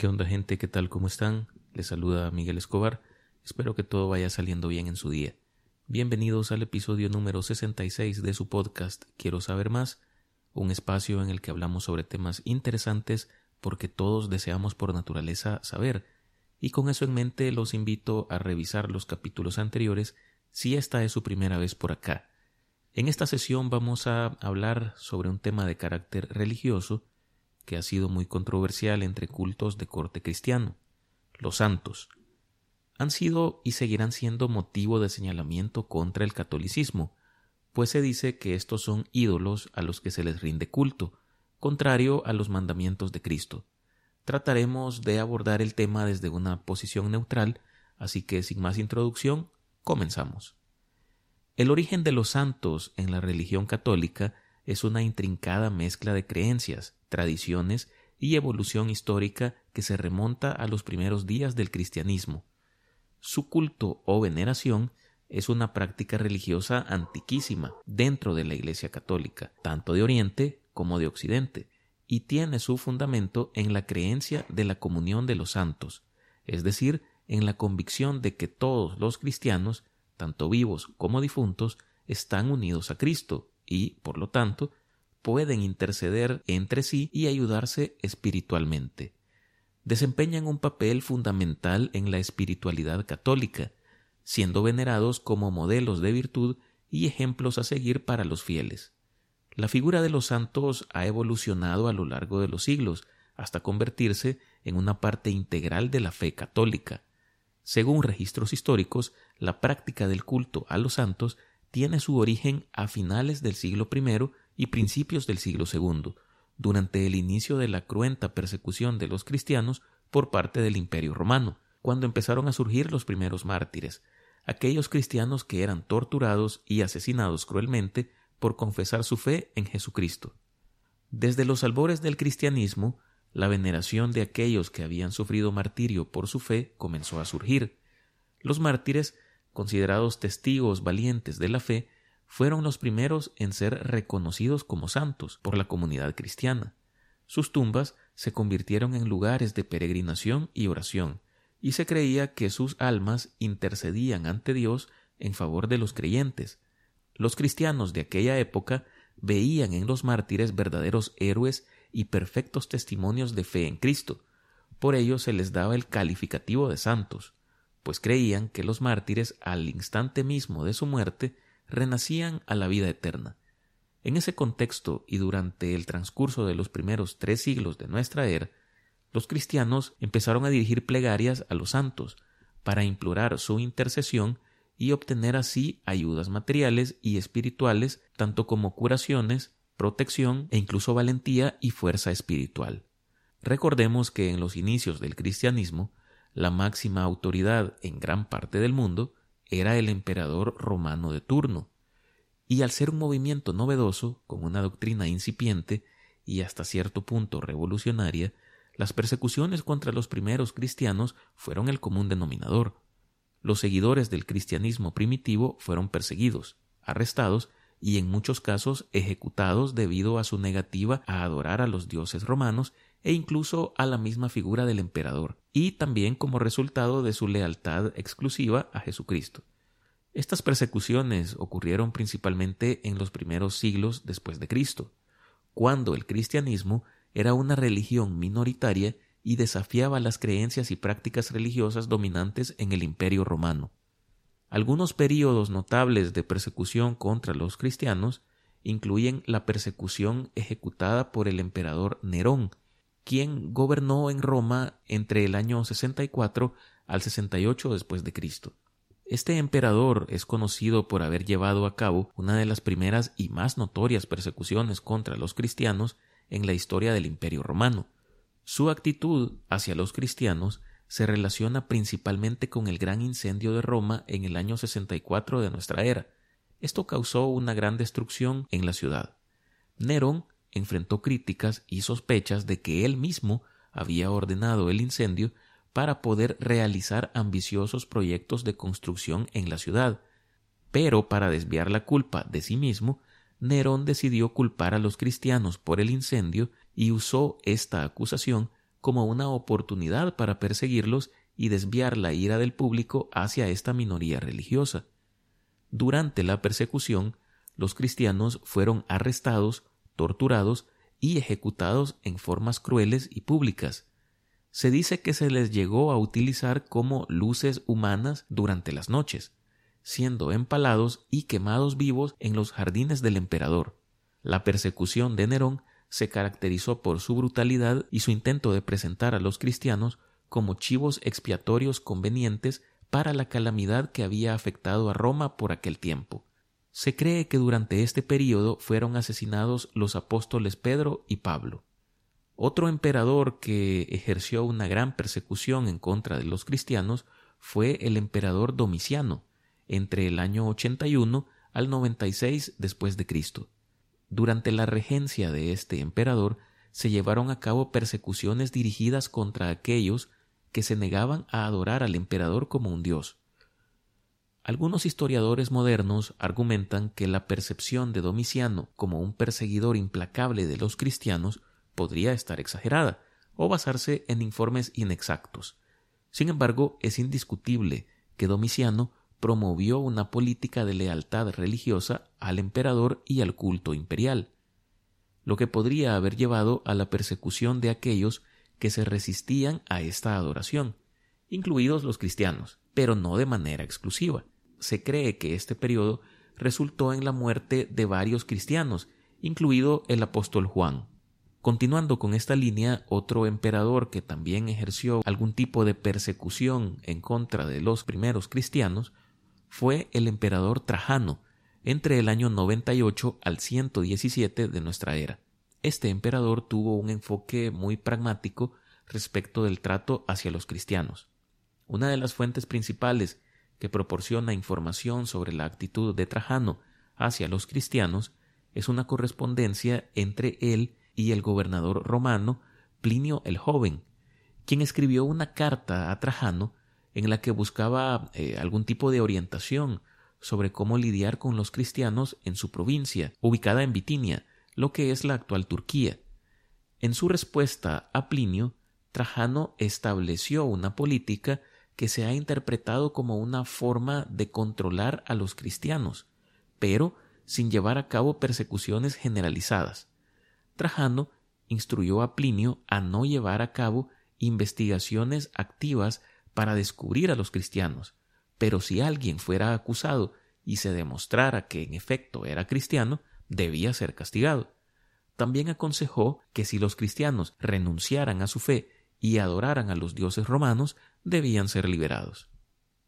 ¿Qué onda gente? ¿Qué tal? ¿Cómo están? Les saluda Miguel Escobar. Espero que todo vaya saliendo bien en su día. Bienvenidos al episodio número 66 de su podcast Quiero saber más, un espacio en el que hablamos sobre temas interesantes porque todos deseamos por naturaleza saber. Y con eso en mente los invito a revisar los capítulos anteriores si esta es su primera vez por acá. En esta sesión vamos a hablar sobre un tema de carácter religioso que ha sido muy controversial entre cultos de corte cristiano. Los santos han sido y seguirán siendo motivo de señalamiento contra el catolicismo, pues se dice que estos son ídolos a los que se les rinde culto, contrario a los mandamientos de Cristo. Trataremos de abordar el tema desde una posición neutral, así que sin más introducción, comenzamos. El origen de los santos en la religión católica es una intrincada mezcla de creencias, tradiciones y evolución histórica que se remonta a los primeros días del cristianismo. Su culto o veneración es una práctica religiosa antiquísima dentro de la Iglesia católica, tanto de Oriente como de Occidente, y tiene su fundamento en la creencia de la comunión de los santos, es decir, en la convicción de que todos los cristianos, tanto vivos como difuntos, están unidos a Cristo y, por lo tanto, pueden interceder entre sí y ayudarse espiritualmente. Desempeñan un papel fundamental en la espiritualidad católica, siendo venerados como modelos de virtud y ejemplos a seguir para los fieles. La figura de los santos ha evolucionado a lo largo de los siglos hasta convertirse en una parte integral de la fe católica. Según registros históricos, la práctica del culto a los santos tiene su origen a finales del siglo I y principios del siglo II, durante el inicio de la cruenta persecución de los cristianos por parte del Imperio romano, cuando empezaron a surgir los primeros mártires, aquellos cristianos que eran torturados y asesinados cruelmente por confesar su fe en Jesucristo. Desde los albores del cristianismo, la veneración de aquellos que habían sufrido martirio por su fe comenzó a surgir. Los mártires, considerados testigos valientes de la fe, fueron los primeros en ser reconocidos como santos por la comunidad cristiana. Sus tumbas se convirtieron en lugares de peregrinación y oración, y se creía que sus almas intercedían ante Dios en favor de los creyentes. Los cristianos de aquella época veían en los mártires verdaderos héroes y perfectos testimonios de fe en Cristo. Por ello se les daba el calificativo de santos, pues creían que los mártires al instante mismo de su muerte renacían a la vida eterna. En ese contexto y durante el transcurso de los primeros tres siglos de nuestra era, los cristianos empezaron a dirigir plegarias a los santos para implorar su intercesión y obtener así ayudas materiales y espirituales, tanto como curaciones, protección e incluso valentía y fuerza espiritual. Recordemos que en los inicios del cristianismo, la máxima autoridad en gran parte del mundo era el emperador romano de turno, y al ser un movimiento novedoso, con una doctrina incipiente y hasta cierto punto revolucionaria, las persecuciones contra los primeros cristianos fueron el común denominador. Los seguidores del cristianismo primitivo fueron perseguidos, arrestados y en muchos casos ejecutados debido a su negativa a adorar a los dioses romanos e incluso a la misma figura del emperador, y también como resultado de su lealtad exclusiva a Jesucristo. Estas persecuciones ocurrieron principalmente en los primeros siglos después de Cristo, cuando el cristianismo era una religión minoritaria y desafiaba las creencias y prácticas religiosas dominantes en el imperio romano. Algunos períodos notables de persecución contra los cristianos incluyen la persecución ejecutada por el emperador Nerón, quien gobernó en Roma entre el año 64 al 68 después de Cristo. Este emperador es conocido por haber llevado a cabo una de las primeras y más notorias persecuciones contra los cristianos en la historia del Imperio romano. Su actitud hacia los cristianos se relaciona principalmente con el gran incendio de Roma en el año 64 de nuestra era. Esto causó una gran destrucción en la ciudad. Nerón enfrentó críticas y sospechas de que él mismo había ordenado el incendio para poder realizar ambiciosos proyectos de construcción en la ciudad. Pero para desviar la culpa de sí mismo, Nerón decidió culpar a los cristianos por el incendio y usó esta acusación como una oportunidad para perseguirlos y desviar la ira del público hacia esta minoría religiosa. Durante la persecución, los cristianos fueron arrestados, torturados y ejecutados en formas crueles y públicas. Se dice que se les llegó a utilizar como luces humanas durante las noches, siendo empalados y quemados vivos en los jardines del emperador. La persecución de Nerón se caracterizó por su brutalidad y su intento de presentar a los cristianos como chivos expiatorios convenientes para la calamidad que había afectado a Roma por aquel tiempo. Se cree que durante este período fueron asesinados los apóstoles Pedro y Pablo. Otro emperador que ejerció una gran persecución en contra de los cristianos fue el emperador Domiciano, entre el año 81 al 96 después de Cristo. Durante la regencia de este emperador se llevaron a cabo persecuciones dirigidas contra aquellos que se negaban a adorar al emperador como un dios. Algunos historiadores modernos argumentan que la percepción de Domiciano como un perseguidor implacable de los cristianos podría estar exagerada o basarse en informes inexactos. Sin embargo, es indiscutible que Domiciano promovió una política de lealtad religiosa al emperador y al culto imperial, lo que podría haber llevado a la persecución de aquellos que se resistían a esta adoración, incluidos los cristianos, pero no de manera exclusiva. Se cree que este periodo resultó en la muerte de varios cristianos, incluido el apóstol Juan. Continuando con esta línea, otro emperador que también ejerció algún tipo de persecución en contra de los primeros cristianos fue el emperador Trajano, entre el año 98 al 117 de nuestra era. Este emperador tuvo un enfoque muy pragmático respecto del trato hacia los cristianos. Una de las fuentes principales que proporciona información sobre la actitud de Trajano hacia los cristianos es una correspondencia entre él y el gobernador romano Plinio el Joven, quien escribió una carta a Trajano en la que buscaba eh, algún tipo de orientación sobre cómo lidiar con los cristianos en su provincia, ubicada en Bitinia, lo que es la actual Turquía. En su respuesta a Plinio, Trajano estableció una política que se ha interpretado como una forma de controlar a los cristianos, pero sin llevar a cabo persecuciones generalizadas. Trajano instruyó a Plinio a no llevar a cabo investigaciones activas para descubrir a los cristianos, pero si alguien fuera acusado y se demostrara que en efecto era cristiano, debía ser castigado. También aconsejó que si los cristianos renunciaran a su fe y adoraran a los dioses romanos, debían ser liberados.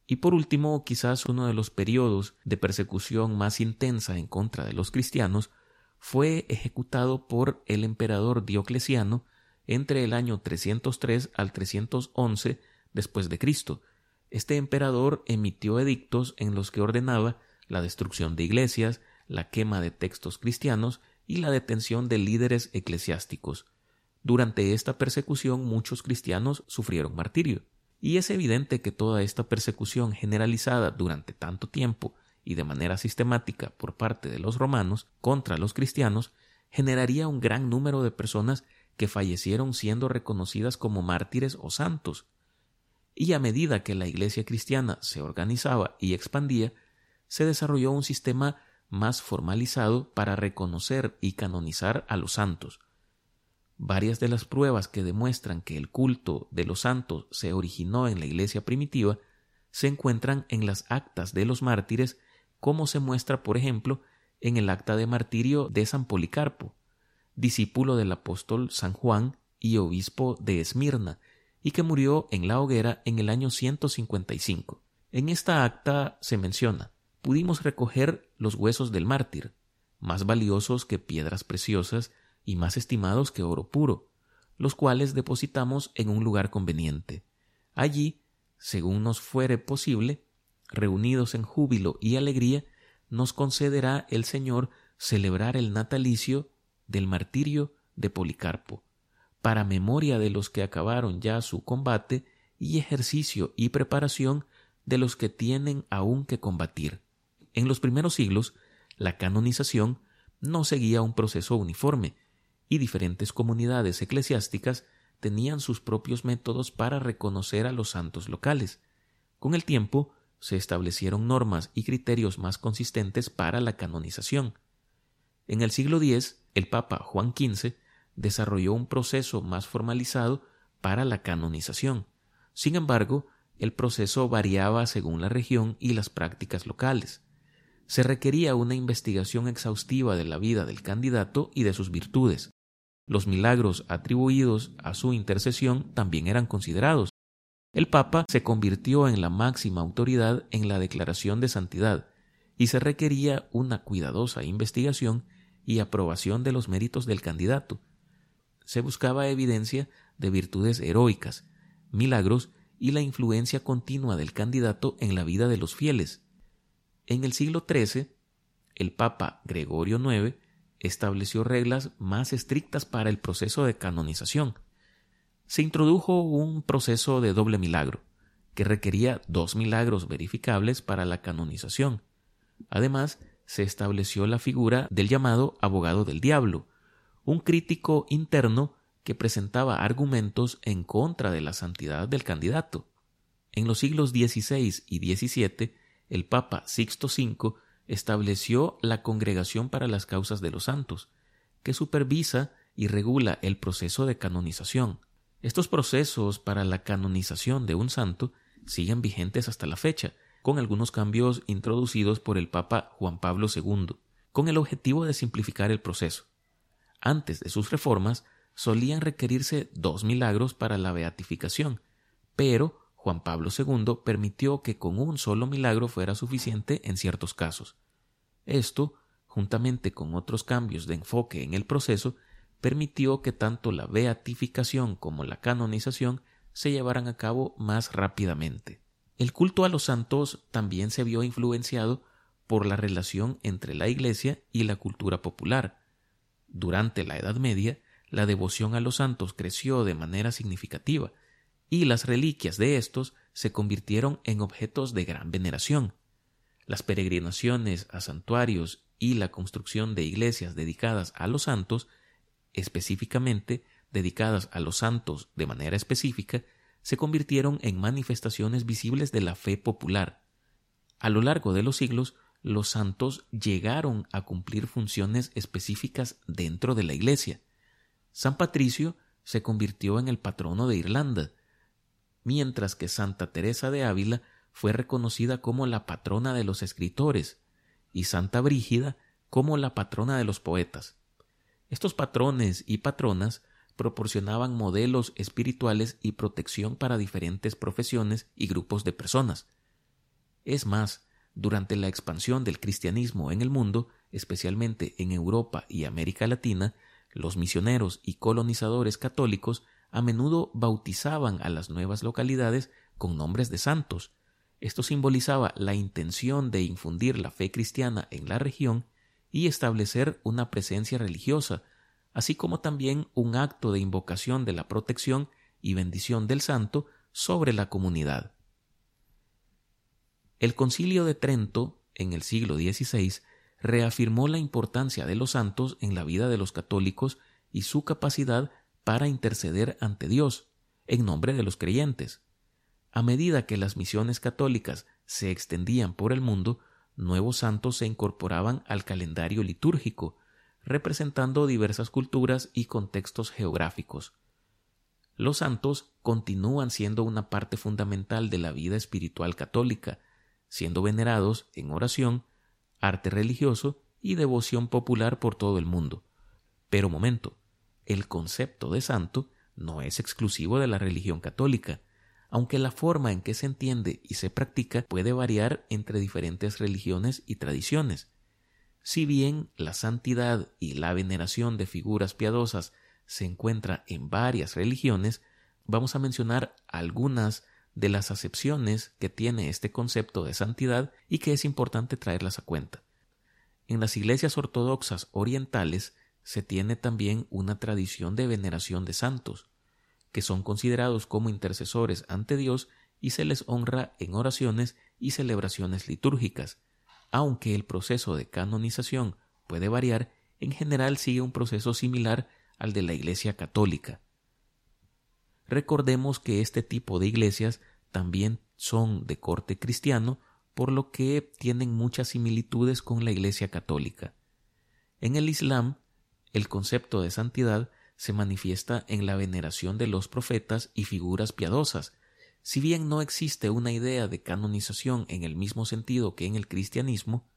Y por último, quizás uno de los periodos de persecución más intensa en contra de los cristianos fue ejecutado por el emperador Diocleciano entre el año 303 al 311 después de Cristo. Este emperador emitió edictos en los que ordenaba la destrucción de iglesias, la quema de textos cristianos y la detención de líderes eclesiásticos. Durante esta persecución muchos cristianos sufrieron martirio, y es evidente que toda esta persecución generalizada durante tanto tiempo y de manera sistemática por parte de los romanos contra los cristianos generaría un gran número de personas que fallecieron siendo reconocidas como mártires o santos. Y a medida que la Iglesia cristiana se organizaba y expandía, se desarrolló un sistema más formalizado para reconocer y canonizar a los santos, Varias de las pruebas que demuestran que el culto de los santos se originó en la iglesia primitiva se encuentran en las actas de los mártires, como se muestra, por ejemplo, en el acta de martirio de San Policarpo, discípulo del apóstol San Juan y obispo de Esmirna, y que murió en la hoguera en el año 155. En esta acta se menciona, pudimos recoger los huesos del mártir, más valiosos que piedras preciosas y más estimados que oro puro, los cuales depositamos en un lugar conveniente. Allí, según nos fuere posible, reunidos en júbilo y alegría, nos concederá el Señor celebrar el natalicio del martirio de Policarpo, para memoria de los que acabaron ya su combate y ejercicio y preparación de los que tienen aún que combatir. En los primeros siglos, la canonización no seguía un proceso uniforme, y diferentes comunidades eclesiásticas tenían sus propios métodos para reconocer a los santos locales. Con el tiempo, se establecieron normas y criterios más consistentes para la canonización. En el siglo X, el Papa Juan XV desarrolló un proceso más formalizado para la canonización. Sin embargo, el proceso variaba según la región y las prácticas locales. Se requería una investigación exhaustiva de la vida del candidato y de sus virtudes. Los milagros atribuidos a su intercesión también eran considerados. El Papa se convirtió en la máxima autoridad en la declaración de santidad, y se requería una cuidadosa investigación y aprobación de los méritos del candidato. Se buscaba evidencia de virtudes heroicas, milagros y la influencia continua del candidato en la vida de los fieles. En el siglo XIII, el Papa Gregorio IX estableció reglas más estrictas para el proceso de canonización. Se introdujo un proceso de doble milagro, que requería dos milagros verificables para la canonización. Además, se estableció la figura del llamado abogado del diablo, un crítico interno que presentaba argumentos en contra de la santidad del candidato. En los siglos XVI y XVII, el Papa Sixto V estableció la Congregación para las Causas de los Santos, que supervisa y regula el proceso de canonización. Estos procesos para la canonización de un santo siguen vigentes hasta la fecha, con algunos cambios introducidos por el Papa Juan Pablo II, con el objetivo de simplificar el proceso. Antes de sus reformas, solían requerirse dos milagros para la beatificación, pero Juan Pablo II permitió que con un solo milagro fuera suficiente en ciertos casos. Esto, juntamente con otros cambios de enfoque en el proceso, permitió que tanto la beatificación como la canonización se llevaran a cabo más rápidamente. El culto a los santos también se vio influenciado por la relación entre la Iglesia y la cultura popular. Durante la Edad Media, la devoción a los santos creció de manera significativa, y las reliquias de estos se convirtieron en objetos de gran veneración. Las peregrinaciones a santuarios y la construcción de iglesias dedicadas a los santos, específicamente dedicadas a los santos de manera específica, se convirtieron en manifestaciones visibles de la fe popular. A lo largo de los siglos, los santos llegaron a cumplir funciones específicas dentro de la Iglesia. San Patricio se convirtió en el patrono de Irlanda, mientras que Santa Teresa de Ávila fue reconocida como la patrona de los escritores y Santa Brígida como la patrona de los poetas. Estos patrones y patronas proporcionaban modelos espirituales y protección para diferentes profesiones y grupos de personas. Es más, durante la expansión del cristianismo en el mundo, especialmente en Europa y América Latina, los misioneros y colonizadores católicos a menudo bautizaban a las nuevas localidades con nombres de santos. Esto simbolizaba la intención de infundir la fe cristiana en la región y establecer una presencia religiosa así como también un acto de invocación de la protección y bendición del santo sobre la comunidad. El concilio de Trento, en el siglo XVI, reafirmó la importancia de los santos en la vida de los católicos y su capacidad para interceder ante Dios, en nombre de los creyentes. A medida que las misiones católicas se extendían por el mundo, nuevos santos se incorporaban al calendario litúrgico, representando diversas culturas y contextos geográficos. Los santos continúan siendo una parte fundamental de la vida espiritual católica, siendo venerados en oración, arte religioso y devoción popular por todo el mundo. Pero momento, el concepto de santo no es exclusivo de la religión católica, aunque la forma en que se entiende y se practica puede variar entre diferentes religiones y tradiciones. Si bien la santidad y la veneración de figuras piadosas se encuentra en varias religiones, vamos a mencionar algunas de las acepciones que tiene este concepto de santidad y que es importante traerlas a cuenta. En las iglesias ortodoxas orientales se tiene también una tradición de veneración de santos, que son considerados como intercesores ante Dios y se les honra en oraciones y celebraciones litúrgicas, aunque el proceso de canonización puede variar, en general sigue un proceso similar al de la Iglesia católica. Recordemos que este tipo de iglesias también son de corte cristiano, por lo que tienen muchas similitudes con la Iglesia católica. En el Islam, el concepto de santidad se manifiesta en la veneración de los profetas y figuras piadosas. Si bien no existe una idea de canonización en el mismo sentido que en el cristianismo,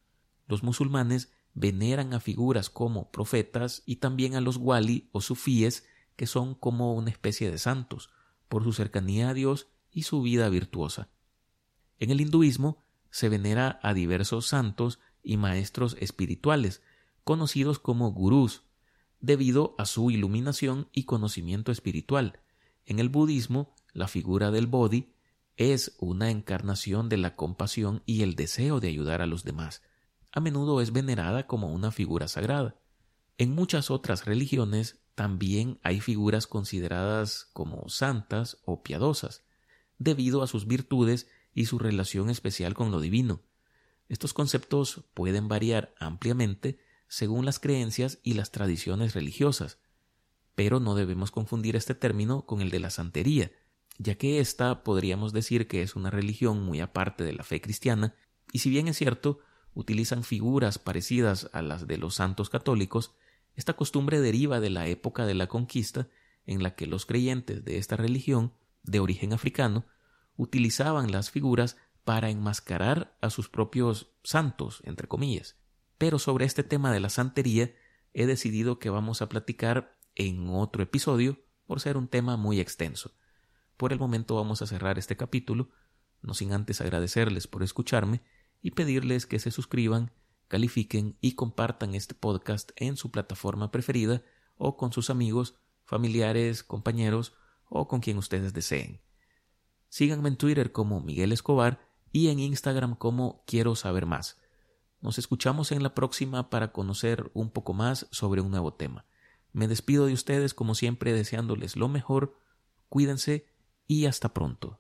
los musulmanes veneran a figuras como profetas y también a los wali o sufíes, que son como una especie de santos, por su cercanía a Dios y su vida virtuosa. En el hinduismo se venera a diversos santos y maestros espirituales, conocidos como gurús, debido a su iluminación y conocimiento espiritual. En el budismo, la figura del Bodhi es una encarnación de la compasión y el deseo de ayudar a los demás. A menudo es venerada como una figura sagrada. En muchas otras religiones también hay figuras consideradas como santas o piadosas, debido a sus virtudes y su relación especial con lo divino. Estos conceptos pueden variar ampliamente según las creencias y las tradiciones religiosas, pero no debemos confundir este término con el de la santería, ya que ésta podríamos decir que es una religión muy aparte de la fe cristiana, y si bien es cierto, utilizan figuras parecidas a las de los santos católicos, esta costumbre deriva de la época de la conquista en la que los creyentes de esta religión, de origen africano, utilizaban las figuras para enmascarar a sus propios santos, entre comillas. Pero sobre este tema de la santería he decidido que vamos a platicar en otro episodio por ser un tema muy extenso. Por el momento vamos a cerrar este capítulo, no sin antes agradecerles por escucharme y pedirles que se suscriban, califiquen y compartan este podcast en su plataforma preferida o con sus amigos, familiares, compañeros o con quien ustedes deseen. Síganme en Twitter como Miguel Escobar y en Instagram como Quiero Saber Más. Nos escuchamos en la próxima para conocer un poco más sobre un nuevo tema. Me despido de ustedes como siempre deseándoles lo mejor, cuídense y hasta pronto.